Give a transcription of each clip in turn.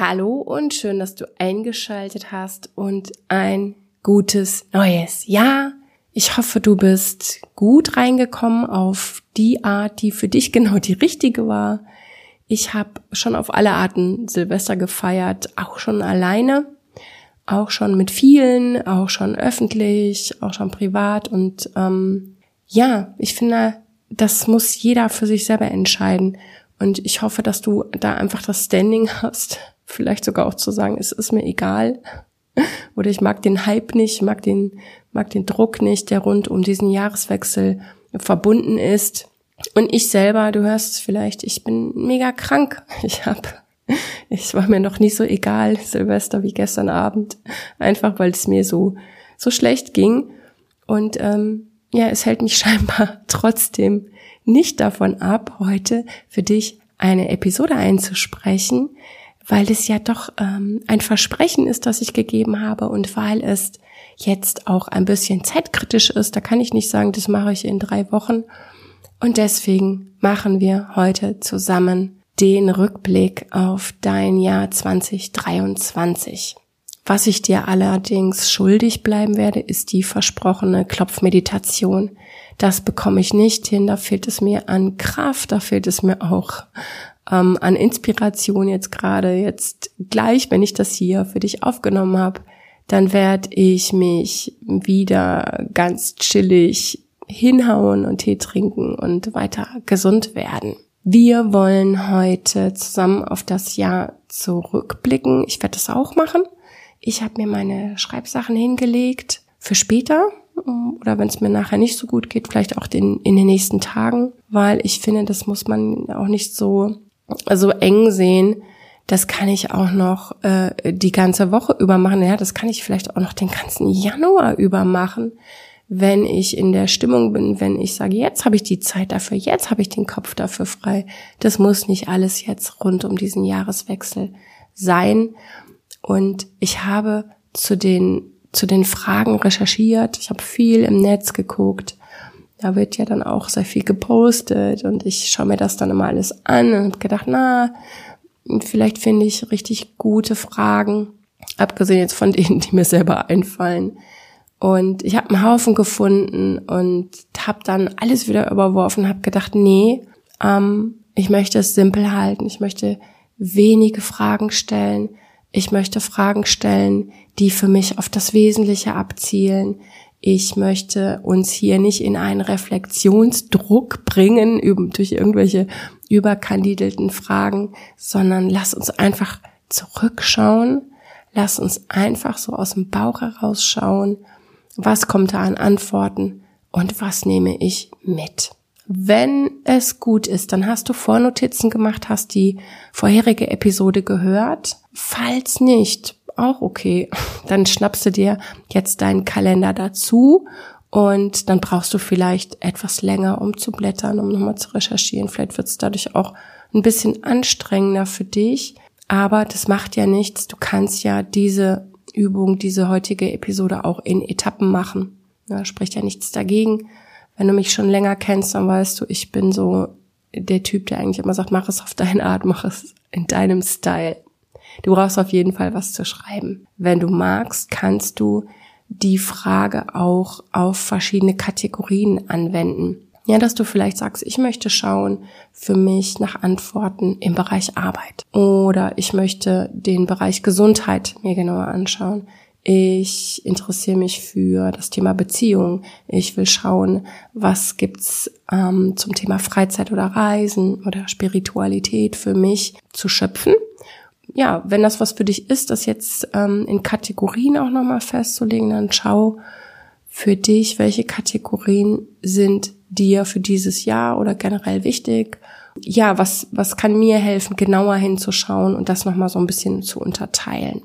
Hallo und schön, dass du eingeschaltet hast und ein gutes neues Jahr. Ich hoffe, du bist gut reingekommen auf die Art, die für dich genau die richtige war. Ich habe schon auf alle Arten Silvester gefeiert, auch schon alleine, auch schon mit vielen, auch schon öffentlich, auch schon privat. Und ähm, ja, ich finde, das muss jeder für sich selber entscheiden. Und ich hoffe, dass du da einfach das Standing hast, vielleicht sogar auch zu sagen, es ist mir egal. Oder ich mag den Hype nicht, mag den, mag den Druck nicht, der rund um diesen Jahreswechsel verbunden ist. Und ich selber, du hörst vielleicht, ich bin mega krank. Ich hab, es war mir noch nie so egal, Silvester wie gestern Abend. Einfach weil es mir so, so schlecht ging. Und ähm, ja, es hält mich scheinbar trotzdem nicht davon ab, heute für dich eine Episode einzusprechen, weil es ja doch ähm, ein Versprechen ist, das ich gegeben habe und weil es jetzt auch ein bisschen zeitkritisch ist. Da kann ich nicht sagen, das mache ich in drei Wochen. Und deswegen machen wir heute zusammen den Rückblick auf dein Jahr 2023. Was ich dir allerdings schuldig bleiben werde, ist die versprochene Klopfmeditation. Das bekomme ich nicht hin, da fehlt es mir an Kraft, da fehlt es mir auch ähm, an Inspiration jetzt gerade, jetzt gleich, wenn ich das hier für dich aufgenommen habe, dann werde ich mich wieder ganz chillig hinhauen und Tee trinken und weiter gesund werden. Wir wollen heute zusammen auf das Jahr zurückblicken. Ich werde das auch machen. Ich habe mir meine Schreibsachen hingelegt für später oder wenn es mir nachher nicht so gut geht, vielleicht auch den, in den nächsten Tagen, weil ich finde, das muss man auch nicht so so eng sehen, das kann ich auch noch äh, die ganze Woche über machen. Ja, das kann ich vielleicht auch noch den ganzen Januar über machen, wenn ich in der Stimmung bin, wenn ich sage, jetzt habe ich die Zeit dafür, jetzt habe ich den Kopf dafür frei. Das muss nicht alles jetzt rund um diesen Jahreswechsel sein. Und ich habe zu den zu den Fragen recherchiert. Ich habe viel im Netz geguckt da wird ja dann auch sehr viel gepostet und ich schaue mir das dann immer alles an und habe gedacht, na, vielleicht finde ich richtig gute Fragen, abgesehen jetzt von denen, die mir selber einfallen. Und ich habe einen Haufen gefunden und habe dann alles wieder überworfen, habe gedacht, nee, ähm, ich möchte es simpel halten, ich möchte wenige Fragen stellen, ich möchte Fragen stellen, die für mich auf das Wesentliche abzielen, ich möchte uns hier nicht in einen Reflexionsdruck bringen durch irgendwelche überkandidelten Fragen, sondern lass uns einfach zurückschauen. Lass uns einfach so aus dem Bauch herausschauen. Was kommt da an Antworten und was nehme ich mit? Wenn es gut ist, dann hast du Vornotizen gemacht, hast die vorherige Episode gehört. Falls nicht, auch okay. Dann schnappst du dir jetzt deinen Kalender dazu und dann brauchst du vielleicht etwas länger, um zu blättern, um nochmal zu recherchieren. Vielleicht wird es dadurch auch ein bisschen anstrengender für dich. Aber das macht ja nichts. Du kannst ja diese Übung, diese heutige Episode auch in Etappen machen. Ja, spricht ja nichts dagegen. Wenn du mich schon länger kennst, dann weißt du, ich bin so der Typ, der eigentlich immer sagt, mach es auf deine Art, mach es in deinem Style. Du brauchst auf jeden Fall was zu schreiben. Wenn du magst, kannst du die Frage auch auf verschiedene Kategorien anwenden. Ja, dass du vielleicht sagst, ich möchte schauen für mich nach Antworten im Bereich Arbeit oder ich möchte den Bereich Gesundheit mir genauer anschauen. Ich interessiere mich für das Thema Beziehung. Ich will schauen, was gibt's ähm, zum Thema Freizeit oder Reisen oder Spiritualität für mich zu schöpfen ja, wenn das was für dich ist, das jetzt ähm, in Kategorien auch nochmal festzulegen, dann schau für dich, welche Kategorien sind dir für dieses Jahr oder generell wichtig. Ja, was, was kann mir helfen, genauer hinzuschauen und das nochmal so ein bisschen zu unterteilen.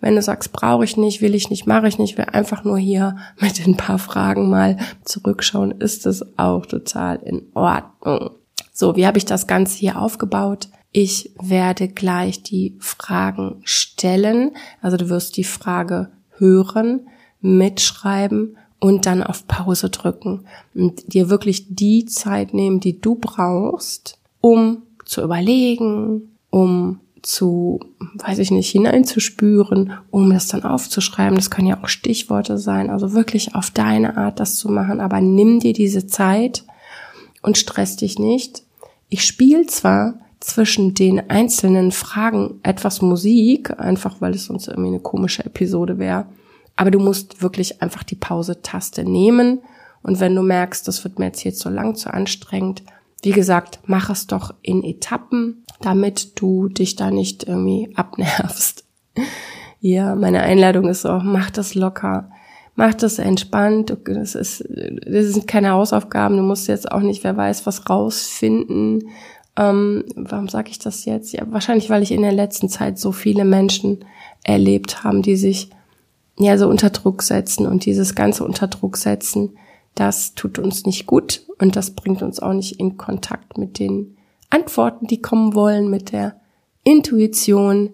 Wenn du sagst, brauche ich nicht, will ich nicht, mache ich nicht, will einfach nur hier mit ein paar Fragen mal zurückschauen, ist es auch total in Ordnung. So, wie habe ich das Ganze hier aufgebaut? Ich werde gleich die Fragen stellen. Also du wirst die Frage hören, mitschreiben und dann auf Pause drücken und dir wirklich die Zeit nehmen, die du brauchst, um zu überlegen, um zu, weiß ich nicht, hineinzuspüren, um das dann aufzuschreiben. Das können ja auch Stichworte sein. Also wirklich auf deine Art das zu machen. Aber nimm dir diese Zeit und stress dich nicht. Ich spiele zwar zwischen den einzelnen Fragen etwas Musik, einfach weil es sonst irgendwie eine komische Episode wäre. Aber du musst wirklich einfach die Pause-Taste nehmen. Und wenn du merkst, das wird mir jetzt hier zu lang, zu anstrengend, wie gesagt, mach es doch in Etappen, damit du dich da nicht irgendwie abnervst. Ja, meine Einladung ist auch, mach das locker, mach das entspannt. Das ist, das sind keine Hausaufgaben. Du musst jetzt auch nicht, wer weiß, was rausfinden. Ähm, warum sage ich das jetzt? Ja, wahrscheinlich, weil ich in der letzten Zeit so viele Menschen erlebt haben, die sich ja so unter Druck setzen und dieses ganze unter Druck setzen das tut uns nicht gut und das bringt uns auch nicht in Kontakt mit den Antworten, die kommen wollen, mit der Intuition,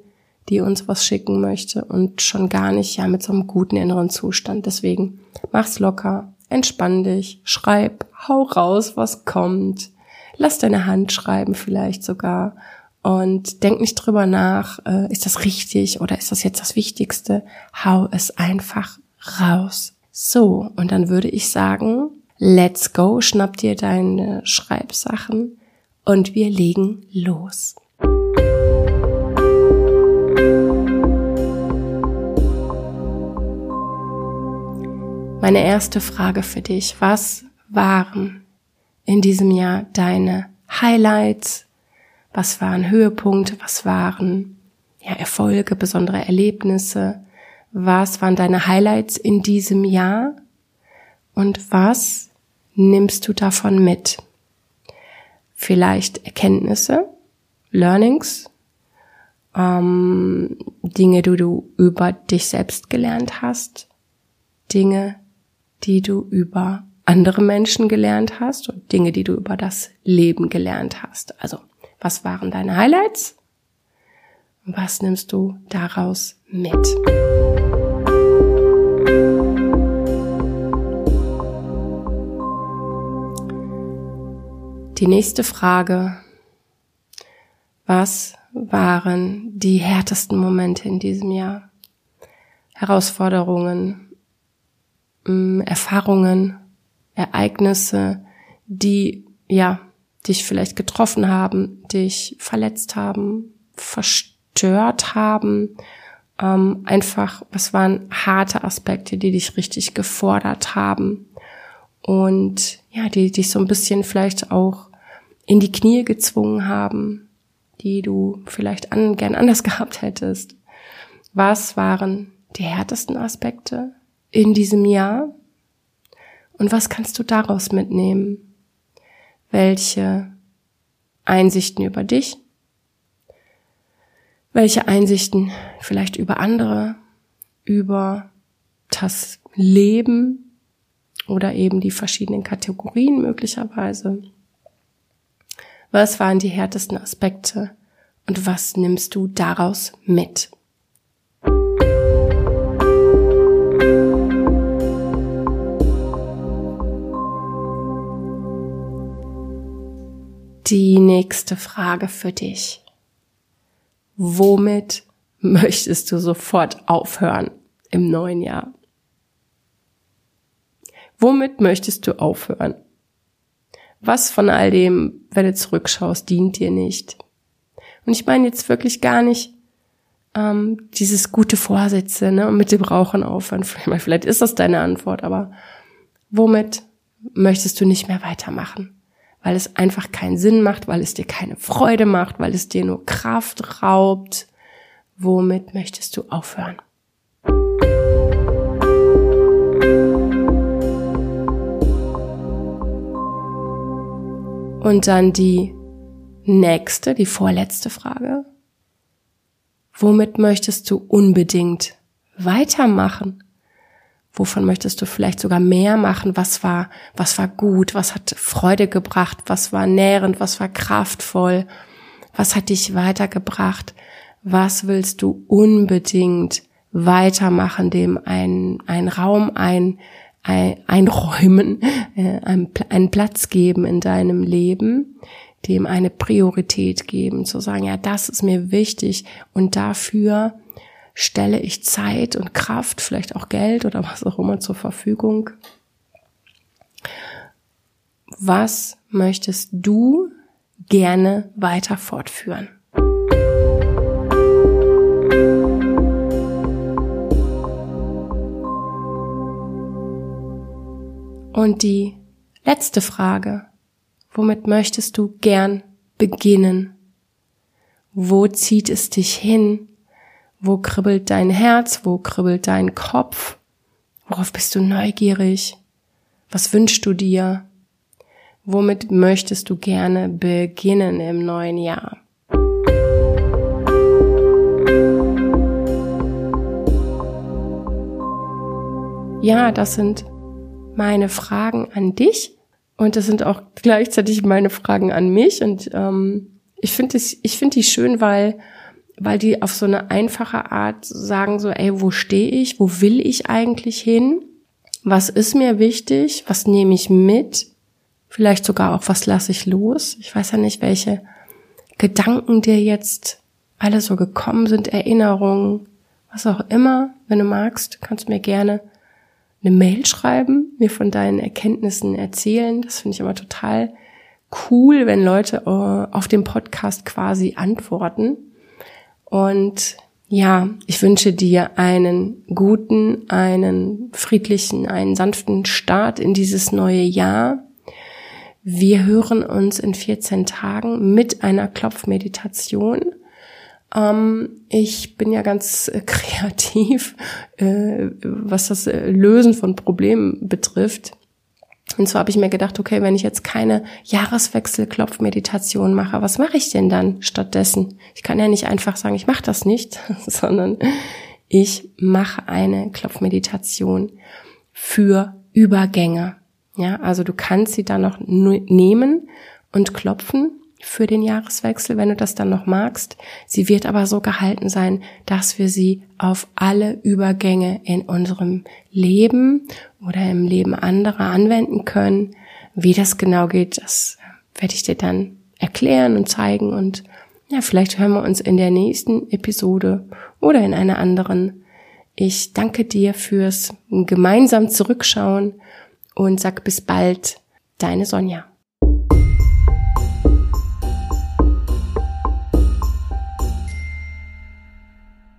die uns was schicken möchte und schon gar nicht ja mit so einem guten inneren Zustand. Deswegen mach's locker, entspann dich, schreib, hau raus, was kommt. Lass deine Hand schreiben vielleicht sogar und denk nicht drüber nach, äh, ist das richtig oder ist das jetzt das Wichtigste? Hau es einfach raus. So, und dann würde ich sagen, let's go, schnapp dir deine Schreibsachen und wir legen los. Meine erste Frage für dich, was waren in diesem Jahr deine Highlights? Was waren Höhepunkte? Was waren ja, Erfolge, besondere Erlebnisse? Was waren deine Highlights in diesem Jahr? Und was nimmst du davon mit? Vielleicht Erkenntnisse, Learnings, ähm, Dinge, die du über dich selbst gelernt hast, Dinge, die du über andere Menschen gelernt hast und Dinge, die du über das Leben gelernt hast. Also, was waren deine Highlights? Was nimmst du daraus mit? Die nächste Frage. Was waren die härtesten Momente in diesem Jahr? Herausforderungen, mm, Erfahrungen, Ereignisse, die, ja, dich vielleicht getroffen haben, dich verletzt haben, verstört haben, ähm, einfach, was waren harte Aspekte, die dich richtig gefordert haben und ja, die dich so ein bisschen vielleicht auch in die Knie gezwungen haben, die du vielleicht an, gern anders gehabt hättest. Was waren die härtesten Aspekte in diesem Jahr? Und was kannst du daraus mitnehmen? Welche Einsichten über dich? Welche Einsichten vielleicht über andere, über das Leben oder eben die verschiedenen Kategorien möglicherweise? Was waren die härtesten Aspekte und was nimmst du daraus mit? Die nächste Frage für dich. Womit möchtest du sofort aufhören im neuen Jahr? Womit möchtest du aufhören? was von all dem, wenn du zurückschaust, dient dir nicht? Und ich meine jetzt wirklich gar nicht ähm, dieses gute Vorsätze ne, mit dem Rauchen aufhören. Vielleicht ist das deine Antwort, aber womit möchtest du nicht mehr weitermachen? Weil es einfach keinen Sinn macht, weil es dir keine Freude macht, weil es dir nur Kraft raubt. Womit möchtest du aufhören? Und dann die nächste, die vorletzte Frage. Womit möchtest du unbedingt weitermachen? Wovon möchtest du vielleicht sogar mehr machen? Was war, was war gut? Was hat Freude gebracht? Was war nährend? Was war kraftvoll? Was hat dich weitergebracht? Was willst du unbedingt weitermachen, dem ein, ein Raum ein, einräumen, äh, einen Platz geben in deinem Leben, dem eine Priorität geben, zu sagen, ja, das ist mir wichtig und dafür stelle ich Zeit und Kraft, vielleicht auch Geld oder was auch immer zur Verfügung. Was möchtest du gerne weiter fortführen? Und die letzte Frage. Womit möchtest du gern beginnen? Wo zieht es dich hin? Wo kribbelt dein Herz? Wo kribbelt dein Kopf? Worauf bist du neugierig? Was wünschst du dir? Womit möchtest du gerne beginnen im neuen Jahr? Ja, das sind meine Fragen an dich und das sind auch gleichzeitig meine Fragen an mich. Und ähm, ich finde ich finde die schön, weil weil die auf so eine einfache Art sagen so, ey, wo stehe ich? Wo will ich eigentlich hin? Was ist mir wichtig? Was nehme ich mit? Vielleicht sogar auch, was lasse ich los? Ich weiß ja nicht, welche Gedanken dir jetzt alle so gekommen sind, Erinnerungen, was auch immer. Wenn du magst, kannst du mir gerne eine Mail schreiben, mir von deinen Erkenntnissen erzählen. Das finde ich immer total cool, wenn Leute äh, auf dem Podcast quasi antworten. Und ja, ich wünsche dir einen guten, einen friedlichen, einen sanften Start in dieses neue Jahr. Wir hören uns in 14 Tagen mit einer Klopfmeditation. Ähm, ich bin ja ganz äh, kreativ, äh, was das äh, Lösen von Problemen betrifft. Und so habe ich mir gedacht, okay, wenn ich jetzt keine Jahreswechselklopfmeditation mache, was mache ich denn dann stattdessen? Ich kann ja nicht einfach sagen, ich mache das nicht, sondern ich mache eine Klopfmeditation für Übergänge. Ja, also du kannst sie dann noch nehmen und klopfen für den Jahreswechsel, wenn du das dann noch magst. Sie wird aber so gehalten sein, dass wir sie auf alle Übergänge in unserem Leben oder im Leben anderer anwenden können. Wie das genau geht, das werde ich dir dann erklären und zeigen und ja, vielleicht hören wir uns in der nächsten Episode oder in einer anderen. Ich danke dir fürs gemeinsam Zurückschauen und sag bis bald, deine Sonja.